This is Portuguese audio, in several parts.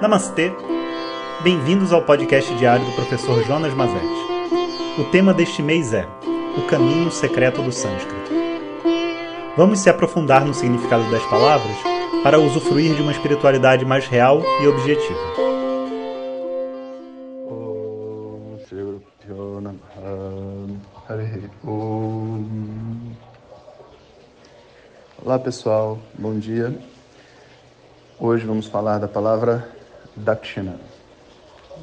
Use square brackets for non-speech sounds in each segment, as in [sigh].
Namastê! Bem-vindos ao podcast diário do professor Jonas Mazetti. O tema deste mês é O Caminho Secreto do Sânscrito. Vamos se aprofundar no significado das palavras para usufruir de uma espiritualidade mais real e objetiva. Olá pessoal, bom dia. Hoje vamos falar da palavra Dakshina,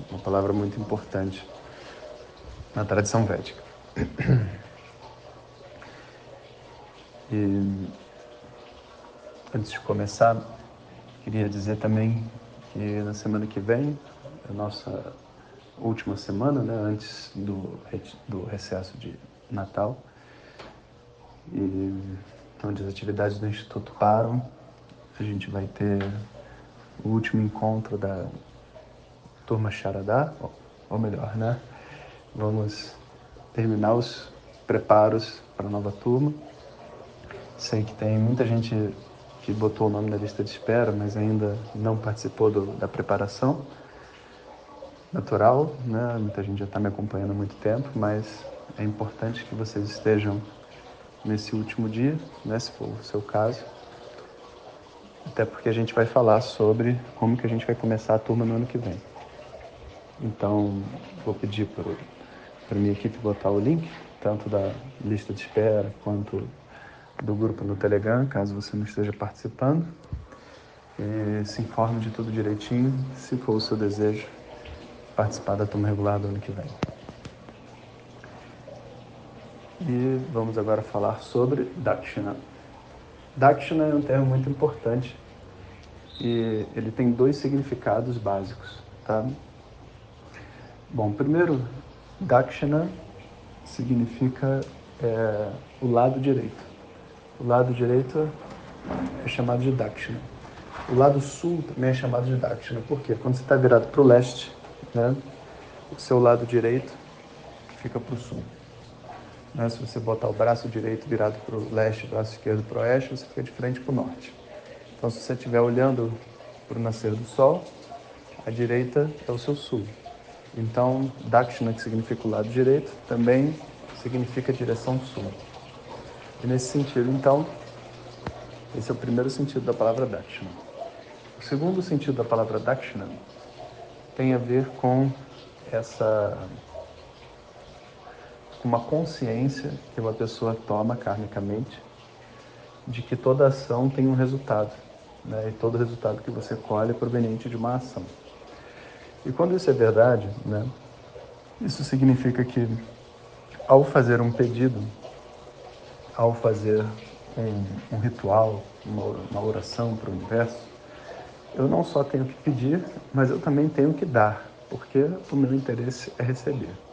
uma palavra muito importante na tradição védica. E antes de começar, queria dizer também que na semana que vem, a nossa última semana, né, antes do, do recesso de Natal, e onde as atividades do Instituto param, a gente vai ter o último encontro da turma Charadá, ou melhor, né? Vamos terminar os preparos para a nova turma. Sei que tem muita gente que botou o nome na lista de espera, mas ainda não participou do, da preparação. Natural, né? Muita gente já está me acompanhando há muito tempo, mas é importante que vocês estejam nesse último dia, né, se for o seu caso. Até porque a gente vai falar sobre como que a gente vai começar a turma no ano que vem. Então, vou pedir para minha equipe botar o link, tanto da lista de espera quanto do grupo no Telegram, caso você não esteja participando. E se informe de tudo direitinho, se for o seu desejo, participar da turma regular do ano que vem. E vamos agora falar sobre Dakshina. Dakshina é um termo muito importante e ele tem dois significados básicos, tá? Bom, primeiro, Dakshina significa é, o lado direito. O lado direito é chamado de Dakshina. O lado sul também é chamado de Dakshina. Por quê? Quando você está virado para o leste, né, o seu lado direito fica para o sul. Né? Se você botar o braço direito virado para o leste, o braço esquerdo para o oeste, você fica de frente para o norte. Então, se você estiver olhando para o nascer do sol, a direita é o seu sul. Então, Dakshina, que significa o lado direito, também significa direção sul. E nesse sentido, então, esse é o primeiro sentido da palavra Dakshina. O segundo sentido da palavra Dakshina tem a ver com essa uma consciência que uma pessoa toma karmicamente de que toda ação tem um resultado, né? e todo resultado que você colhe é proveniente de uma ação. E quando isso é verdade, né? isso significa que ao fazer um pedido, ao fazer um, um ritual, uma, uma oração para o universo, eu não só tenho que pedir, mas eu também tenho que dar, porque o meu interesse é receber.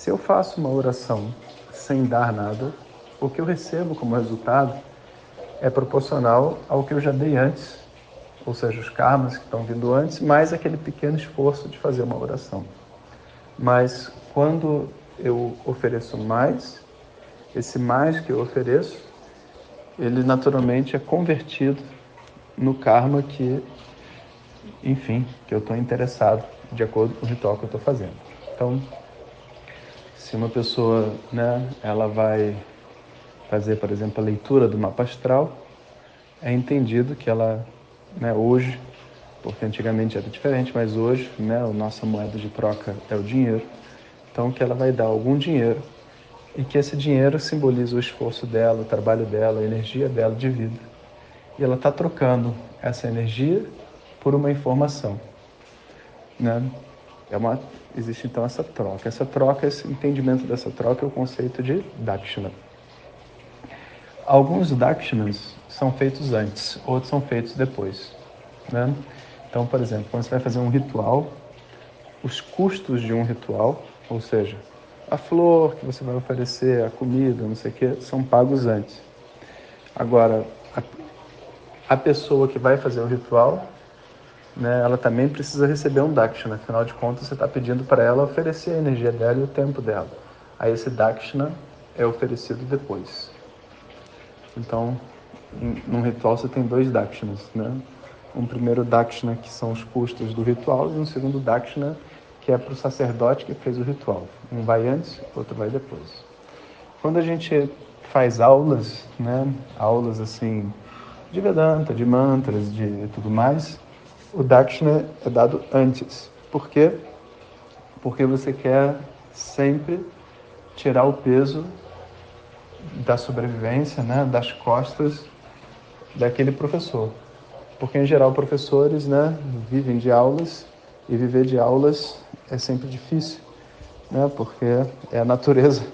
Se eu faço uma oração sem dar nada, o que eu recebo como resultado é proporcional ao que eu já dei antes, ou seja, os karmas que estão vindo antes, mais aquele pequeno esforço de fazer uma oração. Mas quando eu ofereço mais, esse mais que eu ofereço, ele naturalmente é convertido no karma que, enfim, que eu estou interessado de acordo com o ritual que eu estou fazendo. Então, se uma pessoa, né, ela vai fazer, por exemplo, a leitura do mapa astral, é entendido que ela, né, hoje, porque antigamente era diferente, mas hoje, né, a nossa moeda de troca é o dinheiro, então que ela vai dar algum dinheiro e que esse dinheiro simboliza o esforço dela, o trabalho dela, a energia dela de vida. E ela está trocando essa energia por uma informação, né? É uma, existe então essa troca. Essa troca, esse entendimento dessa troca é o conceito de Dakshina. Alguns Dakshinas são feitos antes, outros são feitos depois. Né? Então, por exemplo, quando você vai fazer um ritual, os custos de um ritual, ou seja, a flor que você vai oferecer, a comida, não sei o que, são pagos antes. Agora, a, a pessoa que vai fazer o ritual né, ela também precisa receber um dakshina. Afinal de contas, você está pedindo para ela oferecer a energia dela e o tempo dela. Aí esse dakshina é oferecido depois. Então, num ritual você tem dois dakshinas, né? Um primeiro dakshina, que são os custos do ritual, e um segundo dakshina, que é para o sacerdote que fez o ritual. Um vai antes, outro vai depois. Quando a gente faz aulas, né, aulas assim de Vedanta, de mantras, de tudo mais, o dakshina é dado antes. Por quê? Porque você quer sempre tirar o peso da sobrevivência, né, das costas daquele professor. Porque em geral professores, né, vivem de aulas e viver de aulas é sempre difícil, né, porque é a natureza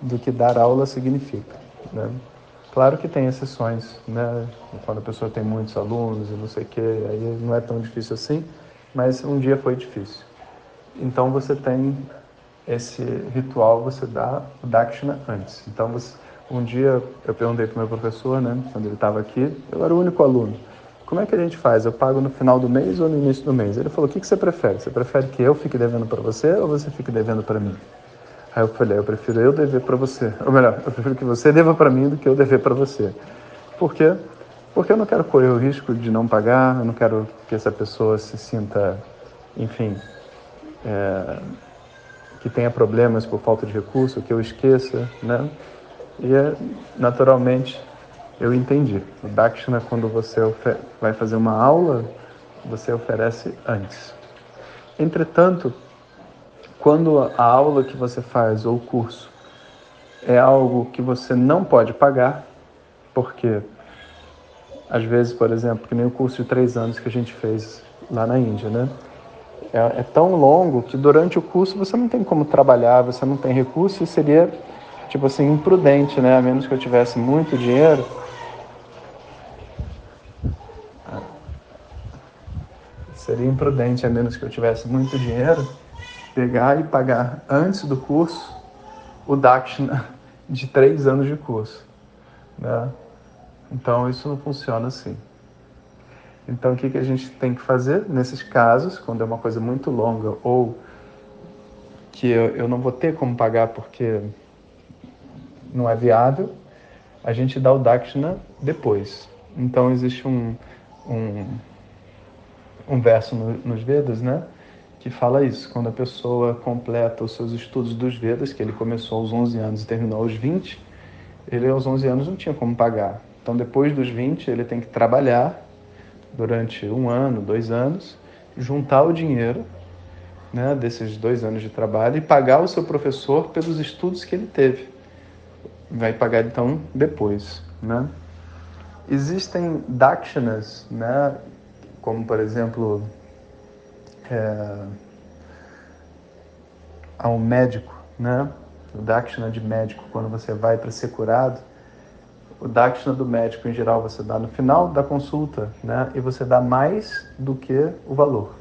do que dar aula significa, né? Claro que tem exceções, né? Quando a pessoa tem muitos alunos e não sei o que, aí não é tão difícil assim, mas um dia foi difícil. Então você tem esse ritual, você dá o dakshina antes. Então você, um dia eu perguntei para o meu professor, né, quando ele estava aqui, eu era o único aluno. Como é que a gente faz? Eu pago no final do mês ou no início do mês? Ele falou: o que, que você prefere? Você prefere que eu fique devendo para você ou você fique devendo para mim? Aí eu falei, eu prefiro eu dever para você. Ou melhor, eu prefiro que você deva para mim do que eu dever para você. Por quê? Porque eu não quero correr o risco de não pagar, eu não quero que essa pessoa se sinta, enfim, é, que tenha problemas por falta de recurso, que eu esqueça, né? E é, naturalmente eu entendi. O Dakshina, quando você vai fazer uma aula, você oferece antes. Entretanto, quando a aula que você faz ou o curso é algo que você não pode pagar, porque às vezes, por exemplo, que nem o curso de três anos que a gente fez lá na Índia, né? É, é tão longo que durante o curso você não tem como trabalhar, você não tem recurso e seria, tipo assim, imprudente, né? A menos que eu tivesse muito dinheiro. Seria imprudente, a menos que eu tivesse muito dinheiro pegar e pagar antes do curso o Dakshina [laughs] de três anos de curso. Né? Então isso não funciona assim. Então o que, que a gente tem que fazer nesses casos, quando é uma coisa muito longa ou que eu, eu não vou ter como pagar porque não é viável, a gente dá o Dakshina depois. Então existe um, um, um verso no, nos Vedas, né? Que fala isso. Quando a pessoa completa os seus estudos dos Vedas, que ele começou aos 11 anos e terminou aos 20, ele aos 11 anos não tinha como pagar. Então, depois dos 20, ele tem que trabalhar durante um ano, dois anos, juntar o dinheiro né, desses dois anos de trabalho e pagar o seu professor pelos estudos que ele teve. Vai pagar então depois. Né? Existem dakshinas, né, como por exemplo é, a um médico, né? O Dakshina de médico, quando você vai para ser curado, o Dakshina do médico, em geral, você dá no final da consulta, né? E você dá mais do que o valor.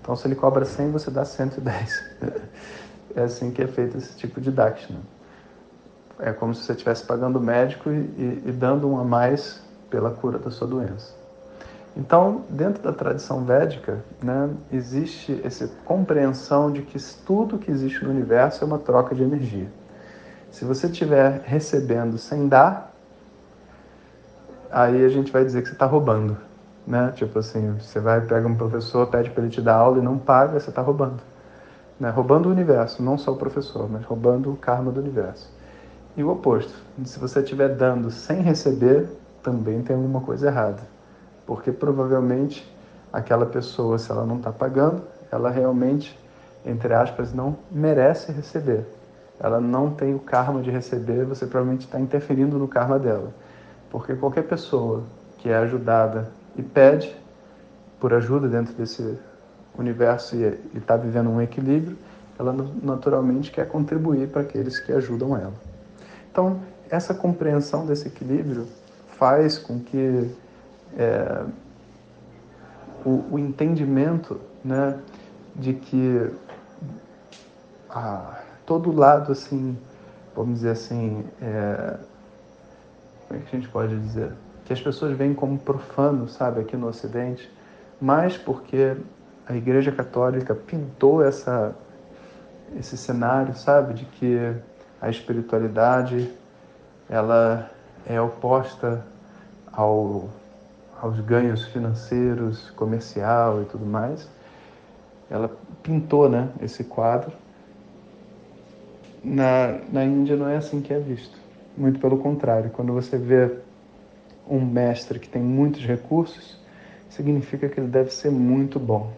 Então, se ele cobra 100, você dá 110. [laughs] é assim que é feito esse tipo de Dakshina. É como se você estivesse pagando o médico e, e, e dando um a mais pela cura da sua doença. Então, dentro da tradição védica, né, existe essa compreensão de que tudo que existe no universo é uma troca de energia. Se você estiver recebendo sem dar, aí a gente vai dizer que você está roubando. Né? Tipo assim, você vai, pega um professor, pede para ele te dar aula e não paga, você está roubando. Né? Roubando o universo, não só o professor, mas roubando o karma do universo. E o oposto, se você estiver dando sem receber, também tem alguma coisa errada porque provavelmente aquela pessoa, se ela não está pagando, ela realmente, entre aspas, não merece receber. Ela não tem o karma de receber, você provavelmente está interferindo no karma dela. Porque qualquer pessoa que é ajudada e pede por ajuda dentro desse universo e está vivendo um equilíbrio, ela naturalmente quer contribuir para aqueles que ajudam ela. Então, essa compreensão desse equilíbrio faz com que é, o, o, entendimento né, de que ah, todo lado, assim, vamos dizer assim, é, como é que a gente pode dizer? Que as pessoas veem como profano, sabe, aqui no Ocidente, mas porque a Igreja Católica pintou essa, esse cenário, sabe, de que a espiritualidade ela é oposta ao aos ganhos financeiros, comercial e tudo mais, ela pintou né, esse quadro. Na, na Índia não é assim que é visto. Muito pelo contrário, quando você vê um mestre que tem muitos recursos, significa que ele deve ser muito bom.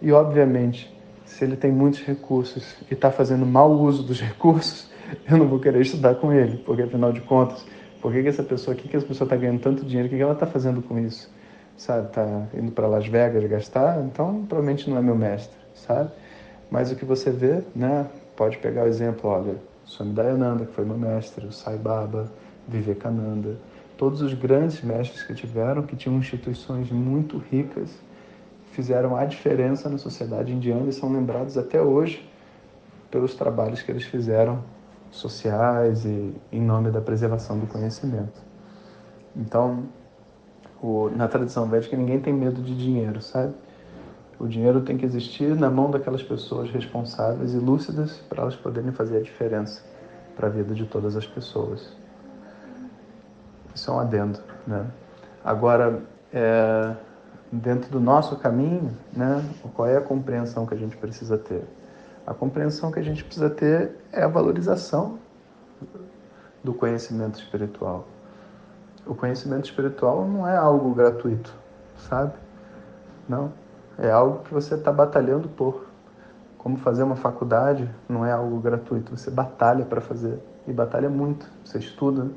E, obviamente, se ele tem muitos recursos e está fazendo mau uso dos [laughs] recursos, eu não vou querer estudar com ele, porque afinal de contas, por que, que essa pessoa, o que, que essa pessoa está ganhando tanto dinheiro, o que, que ela está fazendo com isso? Sabe, está indo para Las Vegas gastar? Então, provavelmente não é meu mestre, sabe? Mas o que você vê, né? Pode pegar o exemplo, olha, Swami Dayananda, que foi meu mestre, o Sai Baba, Vivekananda, todos os grandes mestres que tiveram, que tinham instituições muito ricas, fizeram a diferença na sociedade indiana e são lembrados até hoje pelos trabalhos que eles fizeram sociais e em nome da preservação do conhecimento. Então, o, na tradição védica, ninguém tem medo de dinheiro, sabe? O dinheiro tem que existir na mão daquelas pessoas responsáveis e lúcidas para elas poderem fazer a diferença para a vida de todas as pessoas. Isso é um adendo, né? Agora, é, dentro do nosso caminho, né, qual é a compreensão que a gente precisa ter? A compreensão que a gente precisa ter é a valorização do conhecimento espiritual. O conhecimento espiritual não é algo gratuito, sabe? Não. É algo que você está batalhando por. Como fazer uma faculdade não é algo gratuito, você batalha para fazer. E batalha muito. Você estuda,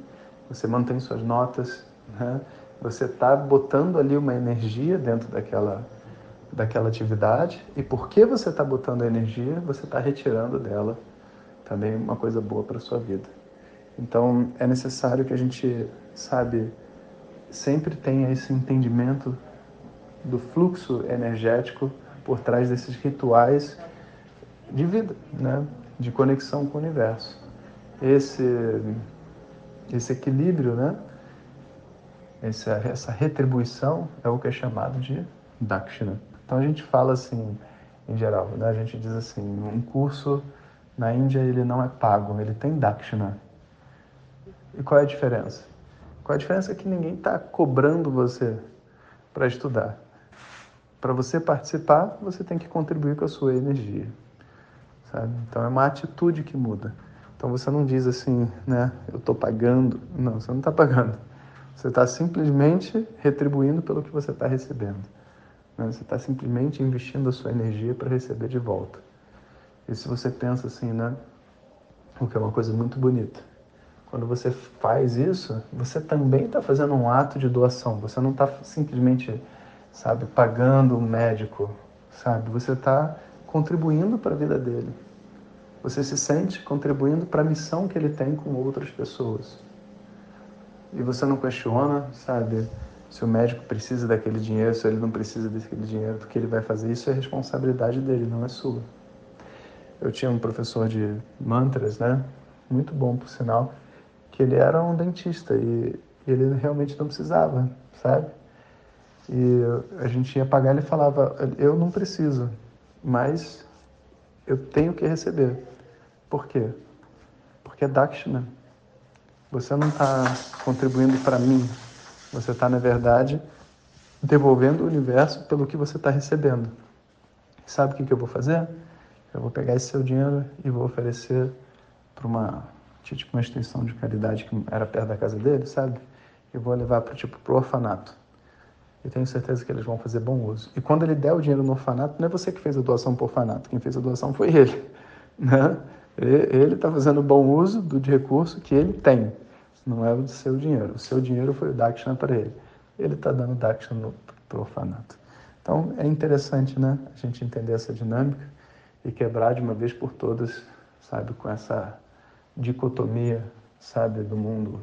você mantém suas notas, né? você está botando ali uma energia dentro daquela, daquela atividade e porque você está botando energia, você está retirando dela também uma coisa boa para a sua vida. Então é necessário que a gente, sabe, sempre tenha esse entendimento do fluxo energético por trás desses rituais de vida, né? de conexão com o universo. Esse esse equilíbrio, né? Essa, essa retribuição é o que é chamado de dakshina. Então a gente fala assim, em geral, né? a gente diz assim, um curso na Índia ele não é pago, ele tem dakshina. E qual é a diferença? Qual é a diferença é que ninguém está cobrando você para estudar. Para você participar, você tem que contribuir com a sua energia. Sabe? Então é uma atitude que muda. Então você não diz assim, né, eu estou pagando. Não, você não está pagando. Você está simplesmente retribuindo pelo que você está recebendo. Né? Você está simplesmente investindo a sua energia para receber de volta. E se você pensa assim, né, o que é uma coisa muito bonita. Quando você faz isso, você também está fazendo um ato de doação. Você não está simplesmente, sabe, pagando um médico, sabe? Você está contribuindo para a vida dele. Você se sente contribuindo para a missão que ele tem com outras pessoas. E você não questiona, sabe, se o médico precisa daquele dinheiro, se ele não precisa daquele dinheiro, porque ele vai fazer isso é responsabilidade dele, não é sua. Eu tinha um professor de mantras, né? Muito bom, por sinal, que ele era um dentista e ele realmente não precisava, sabe? E a gente ia pagar, ele falava: Eu não preciso, mas eu tenho que receber. Por quê? Porque é Dakshina. Você não está contribuindo para mim. Você está, na verdade, devolvendo o universo pelo que você está recebendo. sabe o que, que eu vou fazer? Eu vou pegar esse seu dinheiro e vou oferecer para uma tipo uma instituição de caridade que era perto da casa dele, sabe? Eu vou levar para tipo pro orfanato. Eu tenho certeza que eles vão fazer bom uso. E quando ele der o dinheiro no orfanato, não é você que fez a doação para o orfanato, quem fez a doação foi ele, [laughs] né? Ele está fazendo bom uso do recurso que ele tem, não é o seu dinheiro. O seu dinheiro foi o Dakshina para ele. Ele está dando Dakshina para o orfanato. Então é interessante né, a gente entender essa dinâmica e quebrar de uma vez por todas, sabe, com essa dicotomia, sabe, do mundo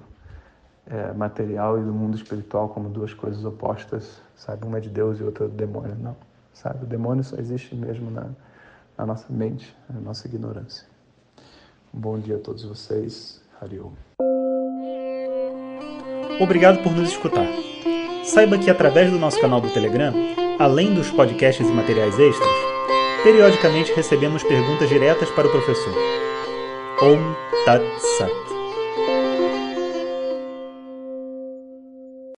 é, material e do mundo espiritual como duas coisas opostas, sabe, uma é de Deus e outra é do demônio. Não, sabe, o demônio só existe mesmo na, na nossa mente, na nossa ignorância. Bom dia a todos vocês. Hariom. Obrigado por nos escutar. Saiba que através do nosso canal do Telegram, além dos podcasts e materiais extras, periodicamente recebemos perguntas diretas para o professor. Om Tat Sat.